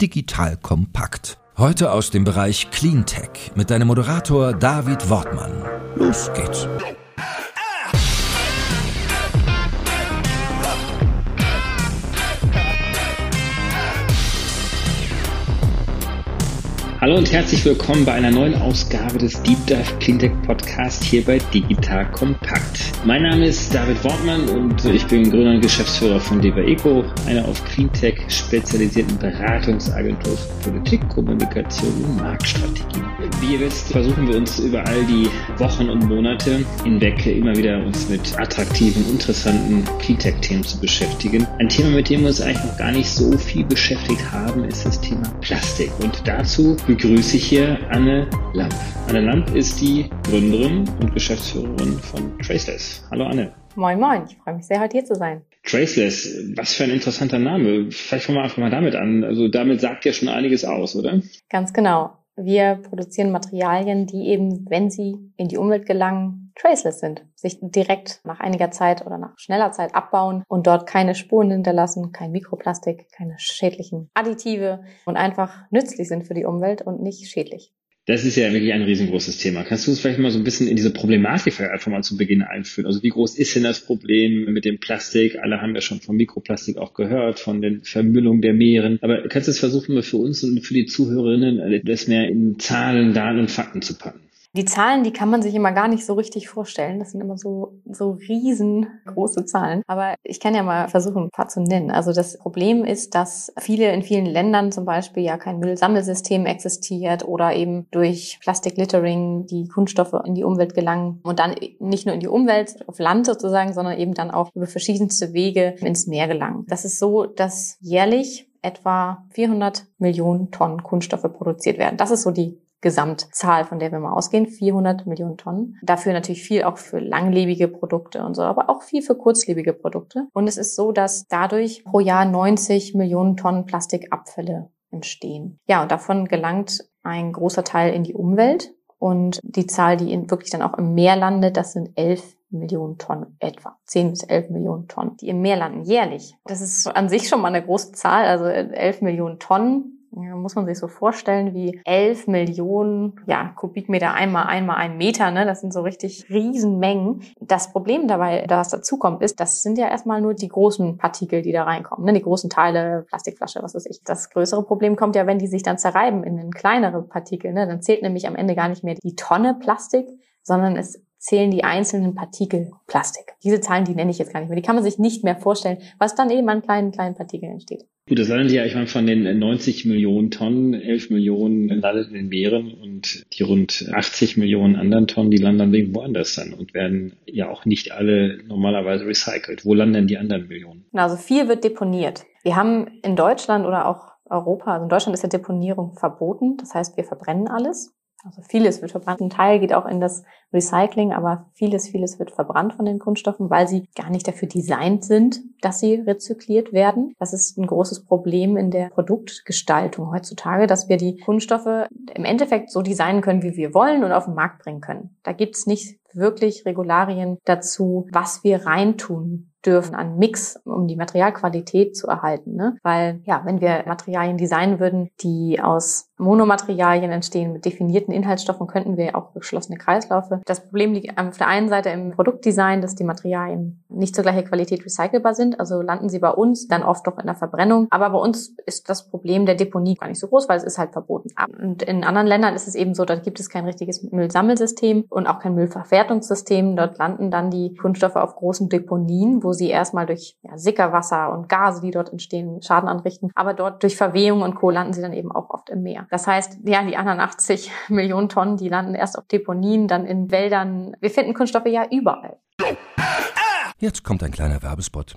Digital kompakt. Heute aus dem Bereich Cleantech mit deinem Moderator David Wortmann. Los geht's. Hallo und herzlich willkommen bei einer neuen Ausgabe des Deep Dive Cleantech Podcast hier bei Digital Kompakt. Mein Name ist David Wortmann und ich bin Gründer und Geschäftsführer von Deva Eco, einer auf Cleantech spezialisierten Beratungsagentur für Politik, Kommunikation und Marktstrategie. Wie ihr wisst, versuchen wir uns über all die Wochen und Monate hinweg immer wieder uns mit attraktiven, interessanten Cleantech-Themen zu beschäftigen. Ein Thema, mit dem wir uns eigentlich noch gar nicht so viel beschäftigt haben, ist das Thema Plastik. Und dazu begrüße ich hier Anne Lamp. Anne Lamp ist die Gründerin und Geschäftsführerin von Traceless. Hallo Anne. Moin Moin, ich freue mich sehr, heute hier zu sein. Traceless, was für ein interessanter Name. Vielleicht fangen wir einfach mal damit an. Also damit sagt ja schon einiges aus, oder? Ganz genau. Wir produzieren Materialien, die eben, wenn sie in die Umwelt gelangen, traceless sind, sich direkt nach einiger Zeit oder nach schneller Zeit abbauen und dort keine Spuren hinterlassen, kein Mikroplastik, keine schädlichen Additive und einfach nützlich sind für die Umwelt und nicht schädlich. Das ist ja wirklich ein riesengroßes Thema. Kannst du uns vielleicht mal so ein bisschen in diese Problematik einfach mal zu Beginn einführen? Also wie groß ist denn das Problem mit dem Plastik? Alle haben ja schon von Mikroplastik auch gehört, von den Vermüllungen der Meeren. Aber kannst du es versuchen, für uns und für die Zuhörerinnen das mehr in Zahlen, Daten und Fakten zu packen? Die Zahlen, die kann man sich immer gar nicht so richtig vorstellen. Das sind immer so, so riesengroße Zahlen. Aber ich kann ja mal versuchen, ein paar zu nennen. Also das Problem ist, dass viele in vielen Ländern zum Beispiel ja kein Müllsammelsystem existiert oder eben durch Plastiklittering die Kunststoffe in die Umwelt gelangen und dann nicht nur in die Umwelt, auf Land sozusagen, sondern eben dann auch über verschiedenste Wege ins Meer gelangen. Das ist so, dass jährlich etwa 400 Millionen Tonnen Kunststoffe produziert werden. Das ist so die Gesamtzahl, von der wir mal ausgehen, 400 Millionen Tonnen. Dafür natürlich viel auch für langlebige Produkte und so, aber auch viel für kurzlebige Produkte. Und es ist so, dass dadurch pro Jahr 90 Millionen Tonnen Plastikabfälle entstehen. Ja, und davon gelangt ein großer Teil in die Umwelt. Und die Zahl, die wirklich dann auch im Meer landet, das sind 11 Millionen Tonnen etwa. 10 bis 11 Millionen Tonnen, die im Meer landen, jährlich. Das ist an sich schon mal eine große Zahl, also 11 Millionen Tonnen ja, muss man sich so vorstellen wie 11 Millionen ja, Kubikmeter einmal einmal ein Meter. Ne? Das sind so richtig Riesenmengen. Das Problem dabei, das dazu kommt, ist, das sind ja erstmal nur die großen Partikel, die da reinkommen. Ne? Die großen Teile, Plastikflasche, was weiß ich. Das größere Problem kommt ja, wenn die sich dann zerreiben in kleinere Partikel. Ne? Dann zählt nämlich am Ende gar nicht mehr die Tonne Plastik, sondern es zählen die einzelnen Partikel Plastik. Diese Zahlen, die nenne ich jetzt gar nicht mehr. Die kann man sich nicht mehr vorstellen, was dann eben an kleinen, kleinen Partikeln entsteht. Gut, das landet ja, ich meine, von den 90 Millionen Tonnen, 11 Millionen landet in den Meeren und die rund 80 Millionen anderen Tonnen, die landen dann irgendwo anders dann und werden ja auch nicht alle normalerweise recycelt. Wo landen die anderen Millionen? Also viel wird deponiert. Wir haben in Deutschland oder auch Europa, also in Deutschland ist ja Deponierung verboten. Das heißt, wir verbrennen alles. Also vieles wird verbrannt. Ein Teil geht auch in das Recycling, aber vieles, vieles wird verbrannt von den Kunststoffen, weil sie gar nicht dafür designt sind, dass sie rezykliert werden. Das ist ein großes Problem in der Produktgestaltung heutzutage, dass wir die Kunststoffe im Endeffekt so designen können, wie wir wollen und auf den Markt bringen können. Da gibt es nicht wirklich Regularien dazu, was wir reintun dürfen an Mix, um die Materialqualität zu erhalten. Ne? Weil ja, wenn wir Materialien designen würden, die aus Monomaterialien entstehen mit definierten Inhaltsstoffen, könnten wir auch geschlossene Kreislaufe. Das Problem liegt auf der einen Seite im Produktdesign, dass die Materialien nicht zur gleichen Qualität recycelbar sind. Also landen sie bei uns dann oft doch in der Verbrennung. Aber bei uns ist das Problem der Deponie gar nicht so groß, weil es ist halt verboten. Und in anderen Ländern ist es eben so, da gibt es kein richtiges Müllsammelsystem und auch kein Müllverwertungssystem. Dort landen dann die Kunststoffe auf großen Deponien, wo sie erstmal durch ja, Sickerwasser und Gase, die dort entstehen, Schaden anrichten. Aber dort durch Verwehung und Co. landen sie dann eben auch oft im Meer. Das heißt, ja, die anderen 80 Millionen Tonnen, die landen erst auf Deponien, dann in Wäldern. Wir finden Kunststoffe ja überall. Jetzt kommt ein kleiner Werbespot.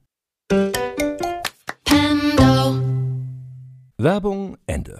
Werbung Ende.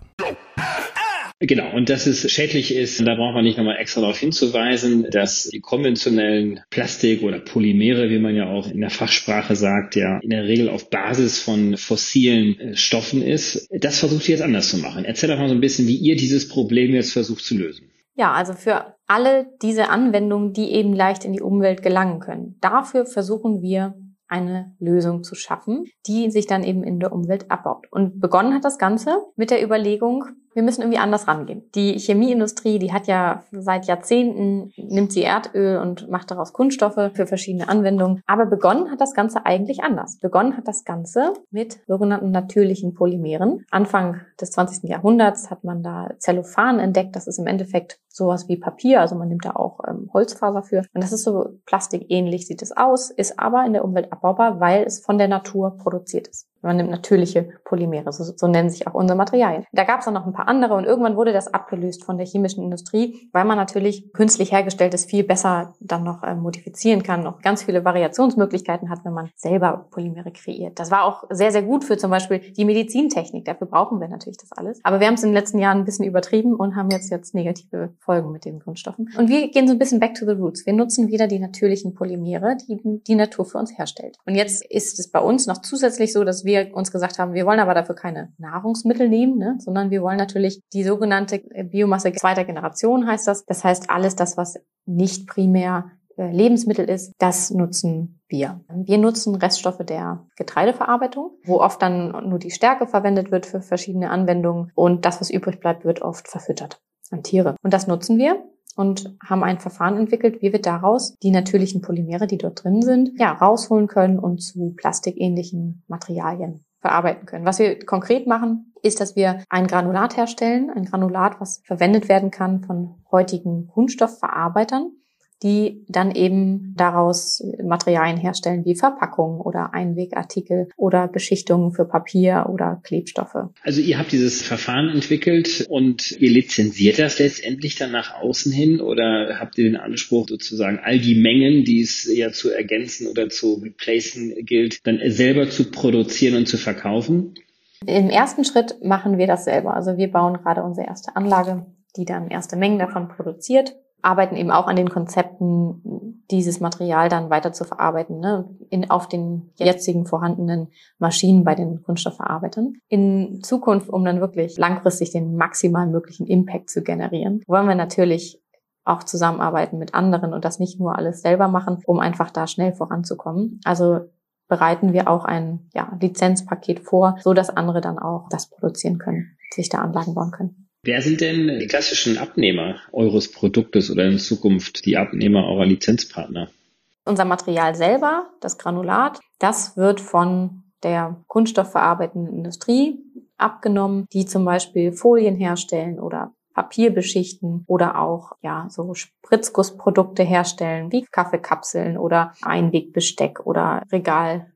Genau, und dass es schädlich ist, da braucht man nicht nochmal extra darauf hinzuweisen, dass die konventionellen Plastik oder Polymere, wie man ja auch in der Fachsprache sagt, ja in der Regel auf Basis von fossilen äh, Stoffen ist. Das versucht ihr jetzt anders zu machen. Erzähl doch mal so ein bisschen, wie ihr dieses Problem jetzt versucht zu lösen. Ja, also für alle diese Anwendungen, die eben leicht in die Umwelt gelangen können. Dafür versuchen wir eine Lösung zu schaffen, die sich dann eben in der Umwelt abbaut. Und begonnen hat das Ganze mit der Überlegung, wir müssen irgendwie anders rangehen. Die Chemieindustrie, die hat ja seit Jahrzehnten, nimmt sie Erdöl und macht daraus Kunststoffe für verschiedene Anwendungen. Aber begonnen hat das Ganze eigentlich anders. Begonnen hat das Ganze mit sogenannten natürlichen Polymeren. Anfang des 20. Jahrhunderts hat man da Zellophan entdeckt. Das ist im Endeffekt sowas wie Papier. Also man nimmt da auch ähm, Holzfaser für. Und das ist so plastikähnlich sieht es aus, ist aber in der Umwelt abbaubar, weil es von der Natur produziert ist. Man nimmt natürliche Polymere, so, so nennen sich auch unsere Materialien. Da gab es dann noch ein paar andere und irgendwann wurde das abgelöst von der chemischen Industrie, weil man natürlich künstlich hergestelltes viel besser dann noch äh, modifizieren kann, noch ganz viele Variationsmöglichkeiten hat, wenn man selber Polymere kreiert. Das war auch sehr, sehr gut für zum Beispiel die Medizintechnik. Dafür brauchen wir natürlich das alles. Aber wir haben es in den letzten Jahren ein bisschen übertrieben und haben jetzt jetzt negative Folgen mit den Grundstoffen. Und wir gehen so ein bisschen back to the roots. Wir nutzen wieder die natürlichen Polymere, die die Natur für uns herstellt. Und jetzt ist es bei uns noch zusätzlich so, dass wir wir uns gesagt haben, wir wollen aber dafür keine Nahrungsmittel nehmen, ne, sondern wir wollen natürlich die sogenannte Biomasse zweiter Generation heißt das. Das heißt alles das, was nicht primär äh, Lebensmittel ist, das nutzen wir. Wir nutzen Reststoffe der Getreideverarbeitung, wo oft dann nur die Stärke verwendet wird für verschiedene Anwendungen und das, was übrig bleibt, wird oft verfüttert an Tiere. Und das nutzen wir und haben ein Verfahren entwickelt, wie wir daraus die natürlichen Polymere, die dort drin sind, ja, rausholen können und zu plastikähnlichen Materialien verarbeiten können. Was wir konkret machen, ist, dass wir ein Granulat herstellen, ein Granulat, was verwendet werden kann von heutigen Kunststoffverarbeitern die dann eben daraus Materialien herstellen wie Verpackungen oder Einwegartikel oder Beschichtungen für Papier oder Klebstoffe. Also ihr habt dieses Verfahren entwickelt und ihr lizenziert das letztendlich dann nach außen hin oder habt ihr den Anspruch sozusagen all die Mengen, die es ja zu ergänzen oder zu replacen gilt, dann selber zu produzieren und zu verkaufen? Im ersten Schritt machen wir das selber. Also wir bauen gerade unsere erste Anlage, die dann erste Mengen davon produziert arbeiten eben auch an den Konzepten, dieses Material dann weiter zu verarbeiten, ne, in, auf den jetzigen vorhandenen Maschinen bei den Kunststoffverarbeitern. In Zukunft, um dann wirklich langfristig den maximal möglichen Impact zu generieren, wollen wir natürlich auch zusammenarbeiten mit anderen und das nicht nur alles selber machen, um einfach da schnell voranzukommen. Also bereiten wir auch ein ja, Lizenzpaket vor, so dass andere dann auch das produzieren können, sich da Anlagen bauen können. Wer sind denn die klassischen Abnehmer eures Produktes oder in Zukunft die Abnehmer eurer Lizenzpartner? Unser Material selber, das Granulat, das wird von der kunststoffverarbeitenden Industrie abgenommen, die zum Beispiel Folien herstellen oder Papier beschichten oder auch ja so Spritzgussprodukte herstellen wie Kaffeekapseln oder Einwegbesteck oder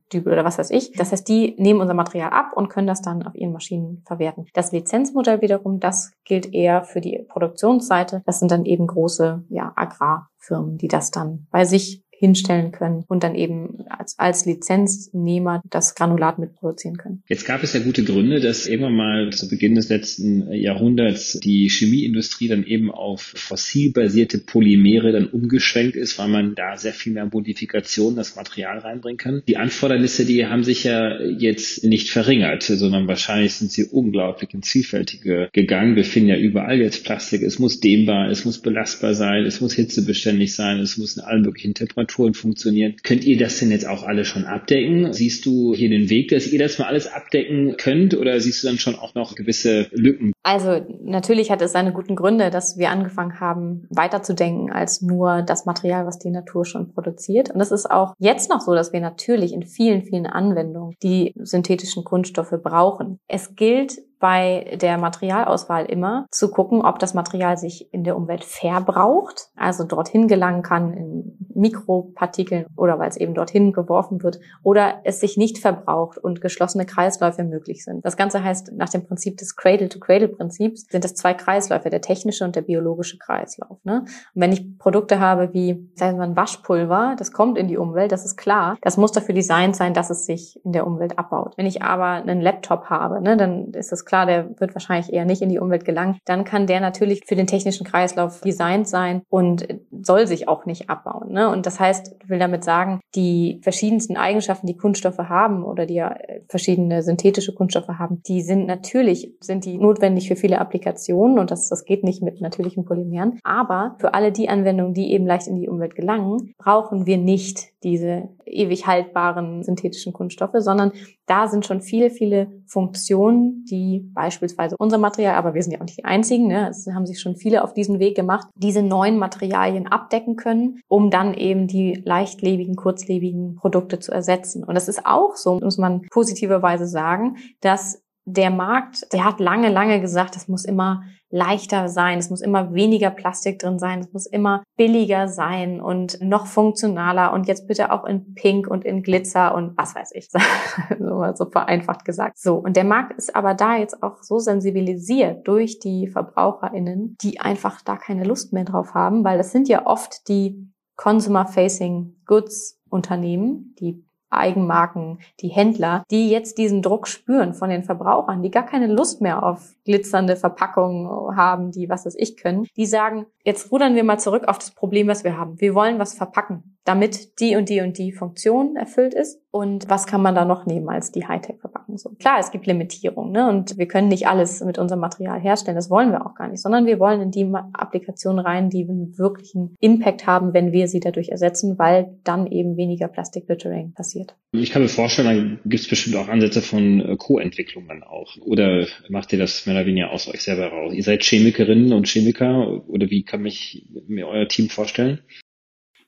Regaldübel oder was weiß ich. Das heißt, die nehmen unser Material ab und können das dann auf ihren Maschinen verwerten. Das Lizenzmodell wiederum, das gilt eher für die Produktionsseite. Das sind dann eben große ja, Agrarfirmen, die das dann bei sich hinstellen können und dann eben als, als Lizenznehmer das Granulat mitproduzieren können. Jetzt gab es ja gute Gründe, dass immer mal zu Beginn des letzten Jahrhunderts die Chemieindustrie dann eben auf fossilbasierte Polymere dann umgeschwenkt ist, weil man da sehr viel mehr Modifikation das Material reinbringen kann. Die Anfordernisse, die haben sich ja jetzt nicht verringert, sondern wahrscheinlich sind sie unglaublich ins Vielfältige gegangen. Wir finden ja überall jetzt Plastik. Es muss dehnbar, es muss belastbar sein, es muss hitzebeständig sein, es muss in allen möglichen Temperaturen Temperaturen funktionieren. Könnt ihr das denn jetzt auch alle schon abdecken? Siehst du hier den Weg, dass ihr das mal alles abdecken könnt oder siehst du dann schon auch noch gewisse Lücken? Also natürlich hat es seine guten Gründe, dass wir angefangen haben, weiterzudenken als nur das Material, was die Natur schon produziert. Und es ist auch jetzt noch so, dass wir natürlich in vielen, vielen Anwendungen die synthetischen Kunststoffe brauchen. Es gilt bei der Materialauswahl immer zu gucken, ob das Material sich in der Umwelt verbraucht, also dorthin gelangen kann in Mikropartikeln oder weil es eben dorthin geworfen wird oder es sich nicht verbraucht und geschlossene Kreisläufe möglich sind. Das Ganze heißt, nach dem Prinzip des Cradle-to-Cradle-Prinzips sind es zwei Kreisläufe, der technische und der biologische Kreislauf. Ne? Und wenn ich Produkte habe wie, sagen wir mal, Waschpulver, das kommt in die Umwelt, das ist klar, das muss dafür designt sein, dass es sich in der Umwelt abbaut. Wenn ich aber einen Laptop habe, ne, dann ist klar, der wird wahrscheinlich eher nicht in die Umwelt gelangen. Dann kann der natürlich für den technischen Kreislauf designt sein und soll sich auch nicht abbauen. Ne? Und das heißt, ich will damit sagen, die verschiedensten Eigenschaften, die Kunststoffe haben oder die ja äh, verschiedene synthetische Kunststoffe haben, die sind natürlich, sind die notwendig für viele Applikationen und das, das geht nicht mit natürlichen Polymeren. Aber für alle die Anwendungen, die eben leicht in die Umwelt gelangen, brauchen wir nicht diese ewig haltbaren synthetischen Kunststoffe, sondern da sind schon viele, viele Funktionen, die beispielsweise unser Material, aber wir sind ja auch nicht die einzigen, ne, es haben sich schon viele auf diesen Weg gemacht, diese neuen Materialien abdecken können, um dann eben die leichtlebigen, kurzlebigen Produkte zu ersetzen. Und das ist auch so, muss man positiverweise sagen, dass der Markt, der hat lange, lange gesagt, es muss immer leichter sein, es muss immer weniger Plastik drin sein, es muss immer billiger sein und noch funktionaler und jetzt bitte auch in Pink und in Glitzer und was weiß ich, so, so vereinfacht gesagt. So, und der Markt ist aber da jetzt auch so sensibilisiert durch die VerbraucherInnen, die einfach da keine Lust mehr drauf haben, weil das sind ja oft die Consumer-Facing Goods Unternehmen, die Eigenmarken, die Händler, die jetzt diesen Druck spüren von den Verbrauchern, die gar keine Lust mehr auf glitzernde Verpackungen haben, die was weiß ich können, die sagen, jetzt rudern wir mal zurück auf das Problem, was wir haben. Wir wollen was verpacken damit die und die und die Funktion erfüllt ist. Und was kann man da noch nehmen als die Hightech-Verpackung? So. Klar, es gibt Limitierungen, ne? Und wir können nicht alles mit unserem Material herstellen. Das wollen wir auch gar nicht, sondern wir wollen in die Applikationen rein, die einen wirklichen Impact haben, wenn wir sie dadurch ersetzen, weil dann eben weniger Plastic-Littering passiert. Ich kann mir vorstellen, da gibt es bestimmt auch Ansätze von äh, Co-Entwicklung dann auch. Oder macht ihr das mehr oder weniger aus euch selber raus? Ihr seid Chemikerinnen und Chemiker oder wie kann mich mir euer Team vorstellen?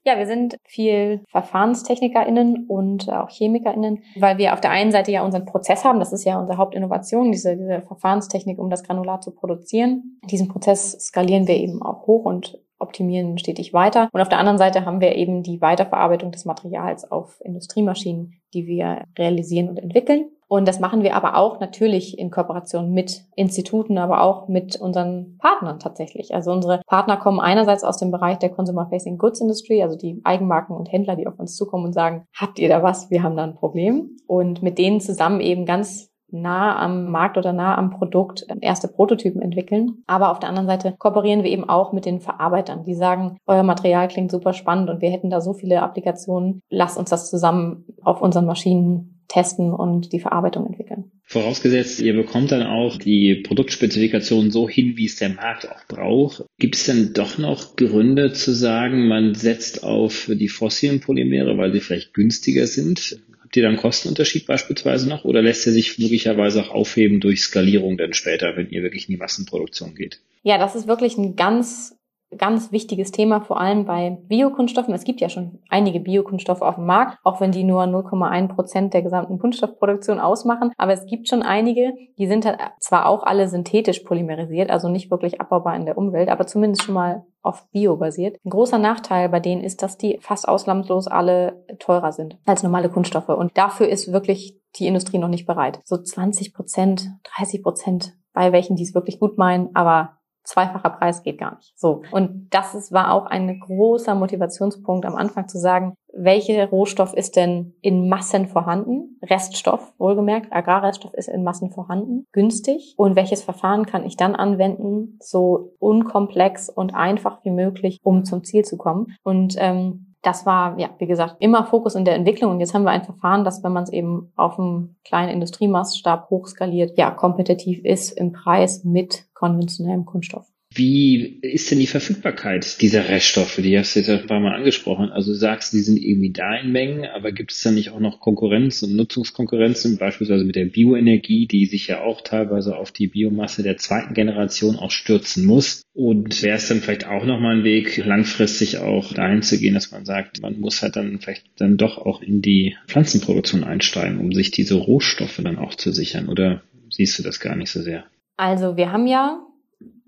Ja, wir sind viel VerfahrenstechnikerInnen und auch ChemikerInnen, weil wir auf der einen Seite ja unseren Prozess haben, das ist ja unsere Hauptinnovation, diese, diese Verfahrenstechnik, um das Granulat zu produzieren. Diesen Prozess skalieren wir eben auch hoch und optimieren stetig weiter. Und auf der anderen Seite haben wir eben die Weiterverarbeitung des Materials auf Industriemaschinen, die wir realisieren und entwickeln. Und das machen wir aber auch natürlich in Kooperation mit Instituten, aber auch mit unseren Partnern tatsächlich. Also unsere Partner kommen einerseits aus dem Bereich der Consumer Facing Goods Industry, also die Eigenmarken und Händler, die auf uns zukommen und sagen, habt ihr da was? Wir haben da ein Problem. Und mit denen zusammen eben ganz nah am Markt oder nah am Produkt erste Prototypen entwickeln. Aber auf der anderen Seite kooperieren wir eben auch mit den Verarbeitern, die sagen, euer Material klingt super spannend und wir hätten da so viele Applikationen. Lasst uns das zusammen auf unseren Maschinen testen und die Verarbeitung entwickeln. Vorausgesetzt, ihr bekommt dann auch die Produktspezifikation so hin, wie es der Markt auch braucht. Gibt es denn doch noch Gründe zu sagen, man setzt auf die fossilen Polymere, weil sie vielleicht günstiger sind? Habt ihr da einen Kostenunterschied beispielsweise noch oder lässt er sich möglicherweise auch aufheben durch Skalierung dann später, wenn ihr wirklich in die Massenproduktion geht? Ja, das ist wirklich ein ganz ganz wichtiges Thema, vor allem bei Biokunststoffen. Es gibt ja schon einige Biokunststoffe auf dem Markt, auch wenn die nur 0,1 Prozent der gesamten Kunststoffproduktion ausmachen. Aber es gibt schon einige, die sind halt zwar auch alle synthetisch polymerisiert, also nicht wirklich abbaubar in der Umwelt, aber zumindest schon mal auf Bio basiert. Ein großer Nachteil bei denen ist, dass die fast ausnahmslos alle teurer sind als normale Kunststoffe. Und dafür ist wirklich die Industrie noch nicht bereit. So 20 Prozent, 30 Prozent bei welchen, die es wirklich gut meinen, aber zweifacher Preis geht gar nicht. So. Und das ist, war auch ein großer Motivationspunkt am Anfang zu sagen, welcher Rohstoff ist denn in Massen vorhanden? Reststoff, wohlgemerkt, Agrarreststoff ist in Massen vorhanden, günstig. Und welches Verfahren kann ich dann anwenden, so unkomplex und einfach wie möglich, um zum Ziel zu kommen? Und ähm, das war, ja, wie gesagt, immer Fokus in der Entwicklung. Und jetzt haben wir ein Verfahren, das, wenn man es eben auf einem kleinen Industriemaßstab hochskaliert, ja, kompetitiv ist im Preis mit konventionellem Kunststoff. Wie ist denn die Verfügbarkeit dieser Reststoffe? Die hast du jetzt ein paar Mal angesprochen. Also du sagst, die sind irgendwie da in Mengen, aber gibt es da nicht auch noch Konkurrenz und Nutzungskonkurrenzen, beispielsweise mit der Bioenergie, die sich ja auch teilweise auf die Biomasse der zweiten Generation auch stürzen muss? Und wäre es dann vielleicht auch nochmal ein Weg, langfristig auch dahin zu gehen, dass man sagt, man muss halt dann vielleicht dann doch auch in die Pflanzenproduktion einsteigen, um sich diese Rohstoffe dann auch zu sichern? Oder siehst du das gar nicht so sehr? Also wir haben ja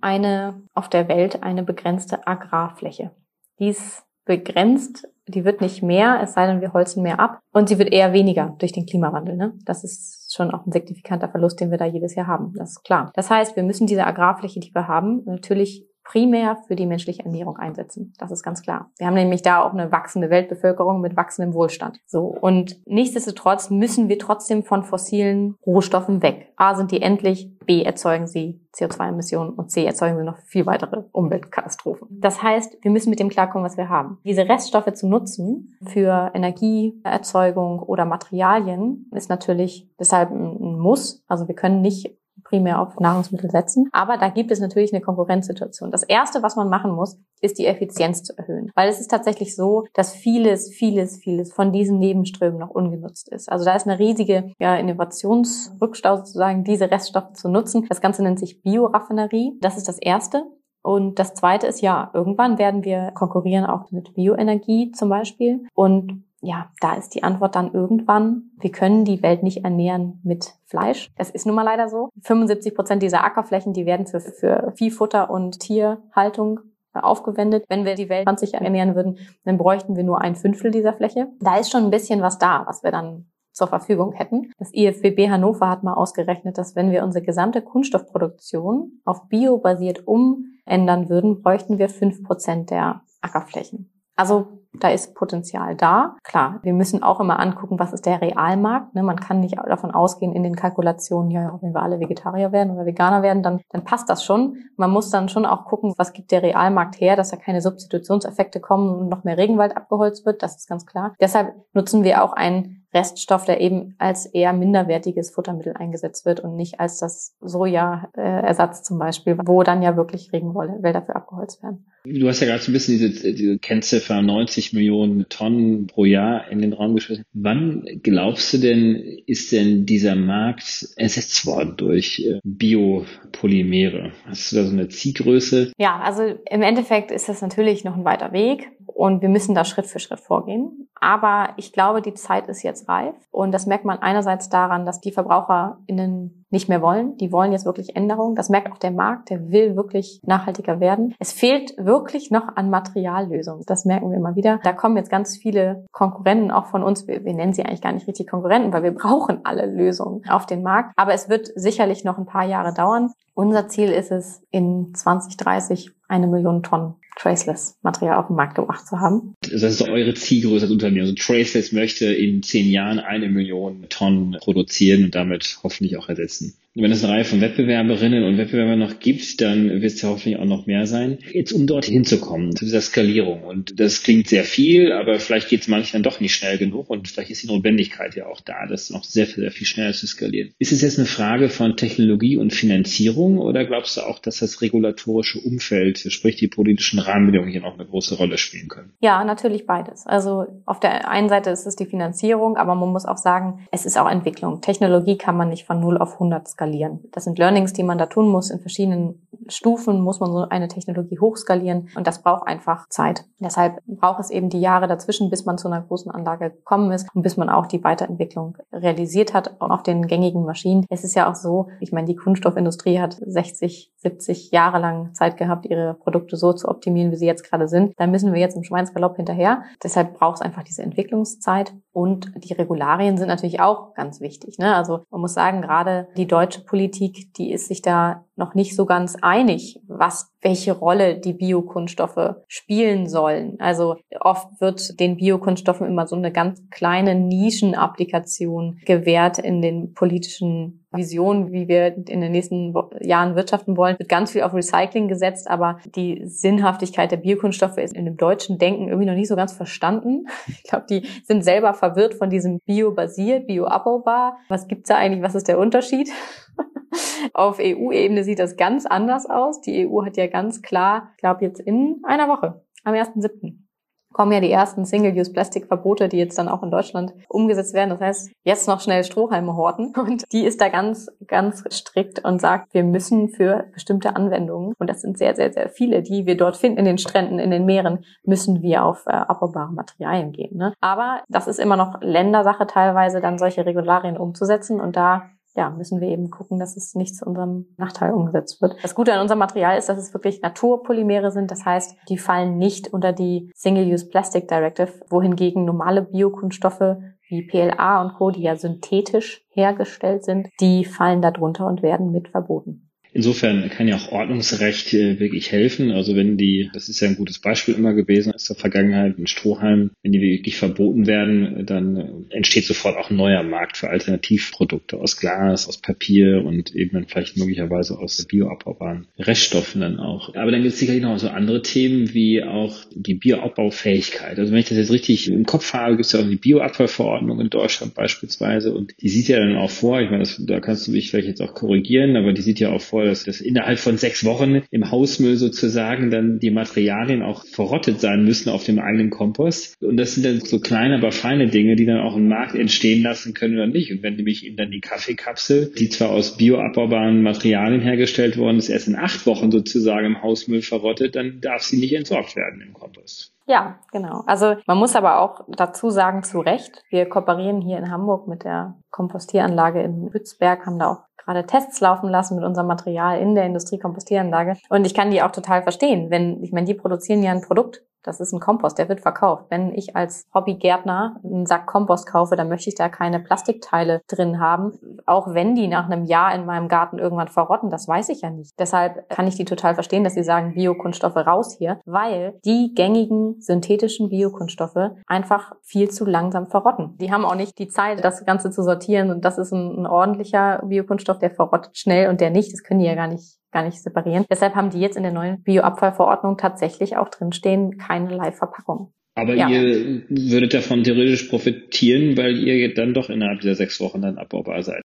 eine auf der Welt eine begrenzte Agrarfläche. Die ist begrenzt, die wird nicht mehr, es sei denn, wir holzen mehr ab. Und sie wird eher weniger durch den Klimawandel. Ne? Das ist schon auch ein signifikanter Verlust, den wir da jedes Jahr haben. Das ist klar. Das heißt, wir müssen diese Agrarfläche, die wir haben, natürlich primär für die menschliche Ernährung einsetzen. Das ist ganz klar. Wir haben nämlich da auch eine wachsende Weltbevölkerung mit wachsendem Wohlstand. So. Und nichtsdestotrotz müssen wir trotzdem von fossilen Rohstoffen weg. A, sind die endlich. B, erzeugen sie CO2-Emissionen und C, erzeugen sie noch viel weitere Umweltkatastrophen. Das heißt, wir müssen mit dem klarkommen, was wir haben. Diese Reststoffe zu nutzen für Energieerzeugung oder Materialien ist natürlich deshalb ein Muss. Also wir können nicht primär auf Nahrungsmittel setzen. Aber da gibt es natürlich eine Konkurrenzsituation. Das Erste, was man machen muss, ist die Effizienz zu erhöhen. Weil es ist tatsächlich so, dass vieles, vieles, vieles von diesen Nebenströmen noch ungenutzt ist. Also da ist eine riesige ja, Innovationsrückstau sozusagen, diese Reststoffe zu nutzen. Das Ganze nennt sich Bioraffinerie. Das ist das Erste. Und das Zweite ist ja, irgendwann werden wir konkurrieren auch mit Bioenergie zum Beispiel. Und ja, da ist die Antwort dann irgendwann, wir können die Welt nicht ernähren mit Fleisch. Das ist nun mal leider so. 75 Prozent dieser Ackerflächen, die werden für, für Viehfutter und Tierhaltung aufgewendet. Wenn wir die Welt 20 ernähren würden, dann bräuchten wir nur ein Fünftel dieser Fläche. Da ist schon ein bisschen was da, was wir dann zur Verfügung hätten. Das IFBB Hannover hat mal ausgerechnet, dass wenn wir unsere gesamte Kunststoffproduktion auf Bio basiert umändern würden, bräuchten wir fünf Prozent der Ackerflächen. Also da ist Potenzial da. Klar, wir müssen auch immer angucken, was ist der Realmarkt. Ne? Man kann nicht davon ausgehen in den Kalkulationen, ja, wenn wir alle Vegetarier werden oder Veganer werden, dann, dann passt das schon. Man muss dann schon auch gucken, was gibt der Realmarkt her, dass da keine Substitutionseffekte kommen und noch mehr Regenwald abgeholzt wird. Das ist ganz klar. Deshalb nutzen wir auch einen Reststoff, der eben als eher minderwertiges Futtermittel eingesetzt wird und nicht als das Soja-Ersatz zum Beispiel, wo dann ja wirklich Regenwälder für abgeholzt werden. Du hast ja gerade so ein bisschen diese, diese Kennziffer 90 Millionen Tonnen pro Jahr in den Raum geschmissen. Wann glaubst du denn, ist denn dieser Markt ersetzt worden durch äh, Biopolymere? Hast du da so eine Zielgröße? Ja, also im Endeffekt ist das natürlich noch ein weiter Weg und wir müssen da Schritt für Schritt vorgehen. Aber ich glaube, die Zeit ist jetzt reif. Und das merkt man einerseits daran, dass die VerbraucherInnen nicht mehr wollen. Die wollen jetzt wirklich Änderungen. Das merkt auch der Markt. Der will wirklich nachhaltiger werden. Es fehlt wirklich noch an Materiallösungen. Das merken wir immer wieder. Da kommen jetzt ganz viele Konkurrenten auch von uns. Wir, wir nennen sie eigentlich gar nicht richtig Konkurrenten, weil wir brauchen alle Lösungen auf den Markt. Aber es wird sicherlich noch ein paar Jahre dauern. Unser Ziel ist es, in 2030 eine Million Tonnen Traceless-Material auf den Markt gebracht zu haben. Das ist eure Zielgröße als Unternehmen. Also Traceless möchte in zehn Jahren eine Million Tonnen produzieren und damit hoffentlich auch ersetzen. Wenn es eine Reihe von Wettbewerberinnen und Wettbewerbern noch gibt, dann wird es ja hoffentlich auch noch mehr sein. Jetzt um dort hinzukommen, zu dieser Skalierung. Und das klingt sehr viel, aber vielleicht geht es manchmal doch nicht schnell genug und vielleicht ist die Notwendigkeit ja auch da, das noch sehr, sehr viel schneller zu skalieren. Ist es jetzt eine Frage von Technologie und Finanzierung oder glaubst du auch, dass das regulatorische Umfeld, sprich die politischen Rahmenbedingungen hier noch eine große Rolle spielen können? Ja, natürlich beides. Also auf der einen Seite ist es die Finanzierung, aber man muss auch sagen, es ist auch Entwicklung. Technologie kann man nicht von 0 auf 100 skalieren skalieren. Das sind Learnings, die man da tun muss. In verschiedenen Stufen muss man so eine Technologie hochskalieren und das braucht einfach Zeit. Deshalb braucht es eben die Jahre dazwischen, bis man zu einer großen Anlage gekommen ist und bis man auch die Weiterentwicklung realisiert hat auf den gängigen Maschinen. Es ist ja auch so, ich meine, die Kunststoffindustrie hat 60, 70 Jahre lang Zeit gehabt, ihre Produkte so zu optimieren, wie sie jetzt gerade sind. Da müssen wir jetzt im Schweinsgalopp hinterher. Deshalb braucht es einfach diese Entwicklungszeit und die Regularien sind natürlich auch ganz wichtig. Ne? Also man muss sagen, gerade die deutsche Politik, die ist sich da noch nicht so ganz einig, was, welche Rolle die Biokunststoffe spielen sollen. Also oft wird den Biokunststoffen immer so eine ganz kleine Nischenapplikation gewährt in den politischen Visionen, wie wir in den nächsten Jahren wirtschaften wollen, wird ganz viel auf Recycling gesetzt, aber die Sinnhaftigkeit der Biokunststoffe ist in dem deutschen Denken irgendwie noch nicht so ganz verstanden. Ich glaube, die sind selber verwirrt von diesem Bio-basiert, Bio-abbaubar. Was gibt's da eigentlich? Was ist der Unterschied? Auf EU-Ebene sieht das ganz anders aus. Die EU hat ja ganz klar, ich glaube jetzt in einer Woche, am 1.7., kommen ja die ersten Single-Use-Plastik-Verbote, die jetzt dann auch in Deutschland umgesetzt werden. Das heißt, jetzt noch schnell Strohhalme horten. Und die ist da ganz, ganz strikt und sagt, wir müssen für bestimmte Anwendungen, und das sind sehr, sehr, sehr viele, die wir dort finden in den Stränden, in den Meeren, müssen wir auf äh, abbaubare Materialien gehen. Ne? Aber das ist immer noch Ländersache teilweise, dann solche Regularien umzusetzen. Und da ja, müssen wir eben gucken, dass es nicht zu unserem Nachteil umgesetzt wird. Das Gute an unserem Material ist, dass es wirklich Naturpolymere sind. Das heißt, die fallen nicht unter die Single-Use Plastic Directive, wohingegen normale Biokunststoffe wie PLA und Co., die ja synthetisch hergestellt sind, die fallen darunter und werden mit verboten. Insofern kann ja auch Ordnungsrecht wirklich helfen. Also wenn die, das ist ja ein gutes Beispiel immer gewesen aus der Vergangenheit, ein Strohhalm, wenn die wirklich verboten werden, dann entsteht sofort auch ein neuer Markt für Alternativprodukte aus Glas, aus Papier und eben dann vielleicht möglicherweise aus bioabbaubaren Reststoffen dann auch. Aber dann gibt es sicherlich noch so andere Themen wie auch die Bioabbaufähigkeit. Also wenn ich das jetzt richtig im Kopf habe, gibt es ja auch die Bioabfallverordnung in Deutschland beispielsweise und die sieht ja dann auch vor, ich meine, das, da kannst du mich vielleicht jetzt auch korrigieren, aber die sieht ja auch vor, vor, dass, dass innerhalb von sechs Wochen im Hausmüll sozusagen dann die Materialien auch verrottet sein müssen auf dem eigenen Kompost. Und das sind dann so kleine, aber feine Dinge, die dann auch im Markt entstehen lassen können oder nicht. Und wenn nämlich eben dann die Kaffeekapsel, die zwar aus bioabbaubaren Materialien hergestellt worden ist, erst in acht Wochen sozusagen im Hausmüll verrottet, dann darf sie nicht entsorgt werden im Kompost. Ja, genau. Also man muss aber auch dazu sagen, zu Recht, wir kooperieren hier in Hamburg mit der Kompostieranlage in Bützberg, haben da auch gerade Tests laufen lassen mit unserem Material in der Industriekompostieranlage. Und ich kann die auch total verstehen, wenn, ich meine, die produzieren ja ein Produkt, das ist ein Kompost, der wird verkauft. Wenn ich als Hobbygärtner einen Sack Kompost kaufe, dann möchte ich da keine Plastikteile drin haben. Auch wenn die nach einem Jahr in meinem Garten irgendwann verrotten, das weiß ich ja nicht. Deshalb kann ich die total verstehen, dass sie sagen, Biokunststoffe raus hier, weil die gängigen synthetischen Biokunststoffe einfach viel zu langsam verrotten. Die haben auch nicht die Zeit, das Ganze zu sortieren und das ist ein, ein ordentlicher Biokunststoff, der verrottet schnell und der nicht. Das können die ja gar nicht gar nicht separieren. Deshalb haben die jetzt in der neuen Bioabfallverordnung tatsächlich auch drinstehen, keinerlei Verpackung. Aber ja. ihr würdet davon theoretisch profitieren, weil ihr dann doch innerhalb dieser sechs Wochen dann abbaubar seid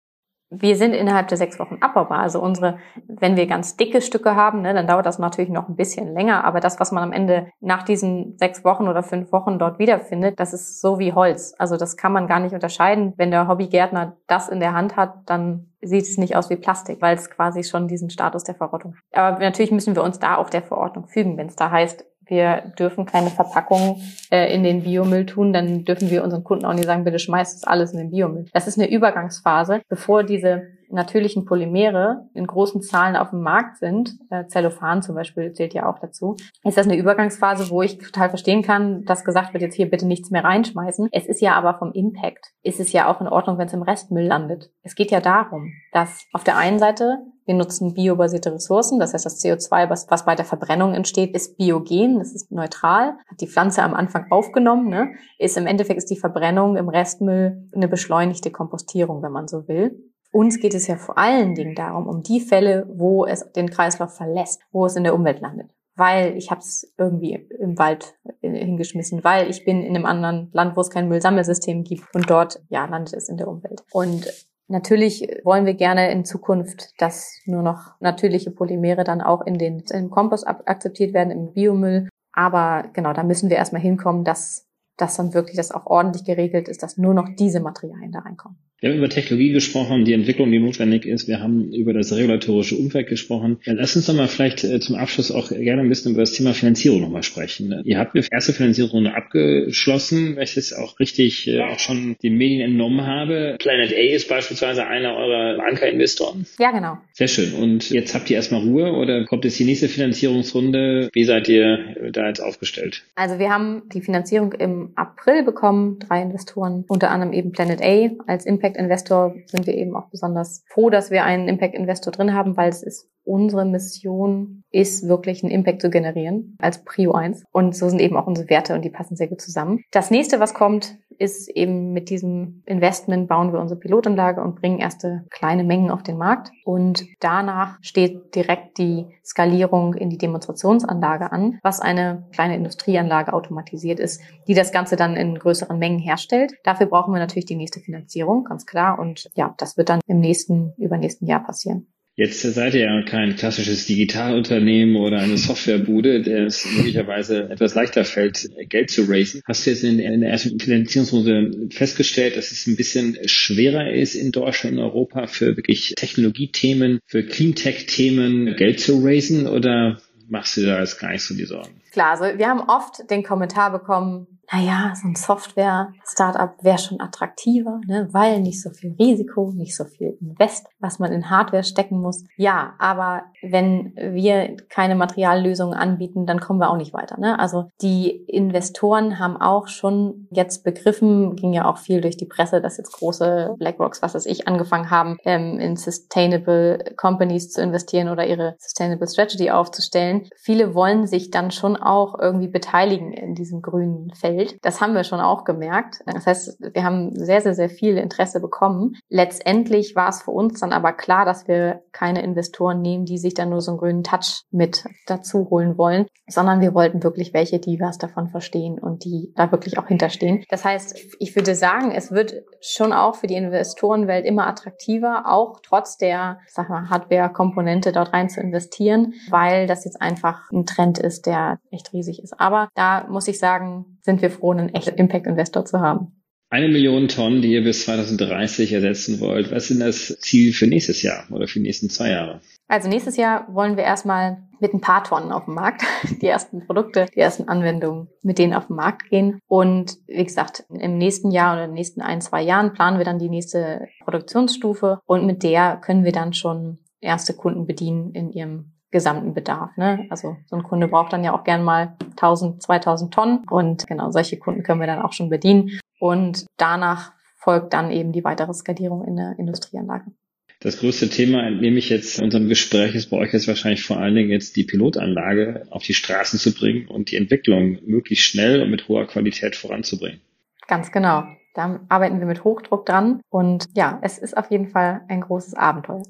wir sind innerhalb der sechs Wochen abbaubar. Also unsere, wenn wir ganz dicke Stücke haben, ne, dann dauert das natürlich noch ein bisschen länger. Aber das, was man am Ende nach diesen sechs Wochen oder fünf Wochen dort wiederfindet, das ist so wie Holz. Also das kann man gar nicht unterscheiden. Wenn der Hobbygärtner das in der Hand hat, dann sieht es nicht aus wie Plastik, weil es quasi schon diesen Status der Verrottung hat. Aber natürlich müssen wir uns da auch der Verordnung fügen. Wenn es da heißt, wir dürfen keine Verpackung äh, in den Biomüll tun, dann dürfen wir unseren Kunden auch nicht sagen, bitte schmeißt das alles in den Biomüll. Das ist eine Übergangsphase, bevor diese natürlichen Polymere in großen Zahlen auf dem Markt sind, äh, Zellophan zum Beispiel zählt ja auch dazu, ist das eine Übergangsphase, wo ich total verstehen kann, dass gesagt wird, jetzt hier bitte nichts mehr reinschmeißen. Es ist ja aber vom Impact, ist es ja auch in Ordnung, wenn es im Restmüll landet. Es geht ja darum, dass auf der einen Seite wir nutzen biobasierte Ressourcen, das heißt, das CO2, was, was bei der Verbrennung entsteht, ist biogen, das ist neutral, hat die Pflanze am Anfang aufgenommen, ne? ist im Endeffekt ist die Verbrennung im Restmüll eine beschleunigte Kompostierung, wenn man so will. Uns geht es ja vor allen Dingen darum, um die Fälle, wo es den Kreislauf verlässt, wo es in der Umwelt landet. Weil ich habe es irgendwie im Wald hingeschmissen, weil ich bin in einem anderen Land, wo es kein Müllsammelsystem gibt und dort ja landet es in der Umwelt. Und Natürlich wollen wir gerne in Zukunft, dass nur noch natürliche Polymere dann auch in den im Kompost akzeptiert werden, im Biomüll. Aber genau, da müssen wir erstmal hinkommen, dass dass dann wirklich das auch ordentlich geregelt ist, dass nur noch diese Materialien da reinkommen. Wir haben über Technologie gesprochen, die Entwicklung, die notwendig ist. Wir haben über das regulatorische Umfeld gesprochen. Lass uns doch mal vielleicht äh, zum Abschluss auch gerne ein bisschen über das Thema Finanzierung nochmal sprechen. Ihr habt die erste Finanzierungsrunde abgeschlossen, weil ich das auch richtig äh, auch schon den Medien entnommen habe. Planet A ist beispielsweise einer eurer Ankerinvestoren. Ja, genau. Sehr schön. Und jetzt habt ihr erstmal Ruhe oder kommt jetzt die nächste Finanzierungsrunde? Wie seid ihr da jetzt aufgestellt? Also wir haben die Finanzierung im April bekommen, drei Investoren, unter anderem eben Planet A als Impact Impact Investor sind wir eben auch besonders froh, dass wir einen Impact Investor drin haben, weil es ist unsere Mission ist wirklich einen Impact zu generieren als Prio 1. Und so sind eben auch unsere Werte und die passen sehr gut zusammen. Das nächste, was kommt, ist eben mit diesem Investment bauen wir unsere Pilotanlage und bringen erste kleine Mengen auf den Markt. Und danach steht direkt die Skalierung in die Demonstrationsanlage an, was eine kleine Industrieanlage automatisiert ist, die das Ganze dann in größeren Mengen herstellt. Dafür brauchen wir natürlich die nächste Finanzierung, ganz klar. Und ja, das wird dann im nächsten, übernächsten Jahr passieren. Jetzt seid ihr ja kein klassisches Digitalunternehmen oder eine Softwarebude, der es möglicherweise etwas leichter fällt, Geld zu raisen. Hast du jetzt in, der ersten Finanzierungsrunde festgestellt, dass es ein bisschen schwerer ist in Deutschland und Europa für wirklich Technologiethemen, für Cleantech-Themen Geld zu raisen oder machst du da jetzt gar nicht so die Sorgen? Klar, also wir haben oft den Kommentar bekommen, naja, so ein Software-Startup wäre schon attraktiver, ne, weil nicht so viel Risiko, nicht so viel Invest, was man in Hardware stecken muss. Ja, aber wenn wir keine Materiallösungen anbieten, dann kommen wir auch nicht weiter. Ne? Also die Investoren haben auch schon jetzt begriffen, ging ja auch viel durch die Presse, dass jetzt große BlackRocks, was weiß ich, angefangen haben, ähm, in Sustainable Companies zu investieren oder ihre Sustainable Strategy aufzustellen. Viele wollen sich dann schon auch irgendwie beteiligen in diesem grünen Feld. Das haben wir schon auch gemerkt. Das heißt, wir haben sehr, sehr, sehr viel Interesse bekommen. Letztendlich war es für uns dann aber klar, dass wir keine Investoren nehmen, die sich dann nur so einen grünen Touch mit dazu holen wollen, sondern wir wollten wirklich welche, die was davon verstehen und die da wirklich auch hinterstehen. Das heißt, ich würde sagen, es wird schon auch für die Investorenwelt immer attraktiver, auch trotz der, Hardware-Komponente dort rein zu investieren, weil das jetzt einfach ein Trend ist, der echt riesig ist. Aber da muss ich sagen, sind wir froh, einen echten Impact-Investor zu haben. Eine Million Tonnen, die ihr bis 2030 ersetzen wollt. Was ist das Ziel für nächstes Jahr oder für die nächsten zwei Jahre? Also nächstes Jahr wollen wir erstmal mit ein paar Tonnen auf dem Markt, die ersten Produkte, die ersten Anwendungen mit denen auf den Markt gehen. Und wie gesagt, im nächsten Jahr oder in den nächsten ein, zwei Jahren planen wir dann die nächste Produktionsstufe und mit der können wir dann schon erste Kunden bedienen in ihrem gesamten Bedarf. Ne? Also so ein Kunde braucht dann ja auch gern mal 1000, 2000 Tonnen und genau solche Kunden können wir dann auch schon bedienen. Und danach folgt dann eben die weitere Skalierung in der Industrieanlage. Das größte Thema, entnehme ich jetzt in unserem Gespräch, ist bei euch jetzt wahrscheinlich vor allen Dingen jetzt die Pilotanlage auf die Straßen zu bringen und die Entwicklung möglichst schnell und mit hoher Qualität voranzubringen. Ganz genau. Da arbeiten wir mit Hochdruck dran und ja, es ist auf jeden Fall ein großes Abenteuer.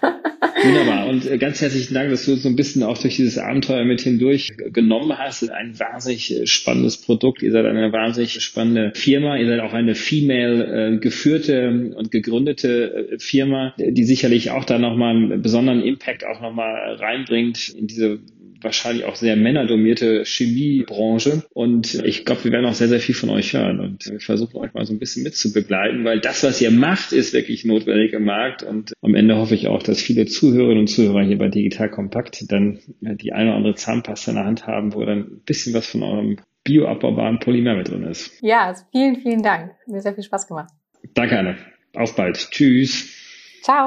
Wunderbar. Und äh, ganz herzlichen Dank, dass du so ein bisschen auch durch dieses Abenteuer mit hindurch genommen hast. Ein wahnsinnig äh, spannendes Produkt. Ihr seid eine wahnsinnig spannende Firma. Ihr seid auch eine female äh, geführte und gegründete Firma, die sicherlich auch da nochmal einen besonderen Impact auch nochmal reinbringt in diese wahrscheinlich auch sehr männerdominierte Chemiebranche. Und ich glaube, wir werden auch sehr, sehr viel von euch hören. Und wir versuchen euch mal so ein bisschen mitzubegleiten, weil das, was ihr macht, ist wirklich notwendig im Markt. Und am Ende hoffe ich auch, dass viele Zuhörerinnen und Zuhörer hier bei Digital Kompakt dann die eine oder andere Zahnpasta in der Hand haben, wo dann ein bisschen was von eurem bioabbaubaren Polymer mit drin ist. Ja, also vielen, vielen Dank. Mir sehr viel Spaß gemacht. Danke, Anne. Auf bald. Tschüss. Ciao.